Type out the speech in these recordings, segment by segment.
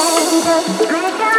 baby.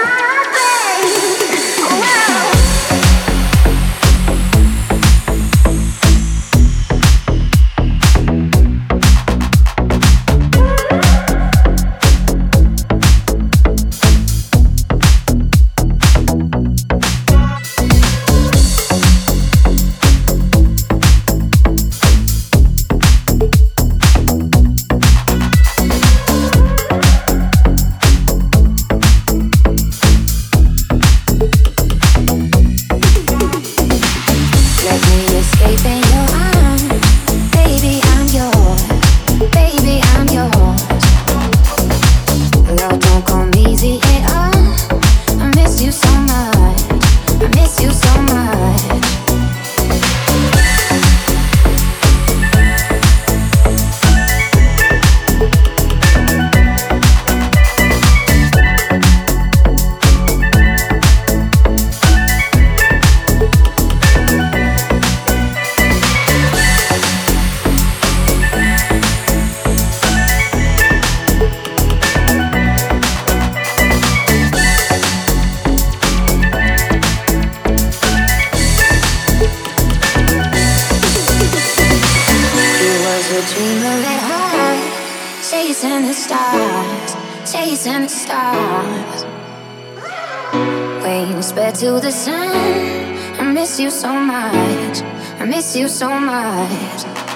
the stars, chasing the stars. Wings spread to the sun. I miss you so much. I miss you so much.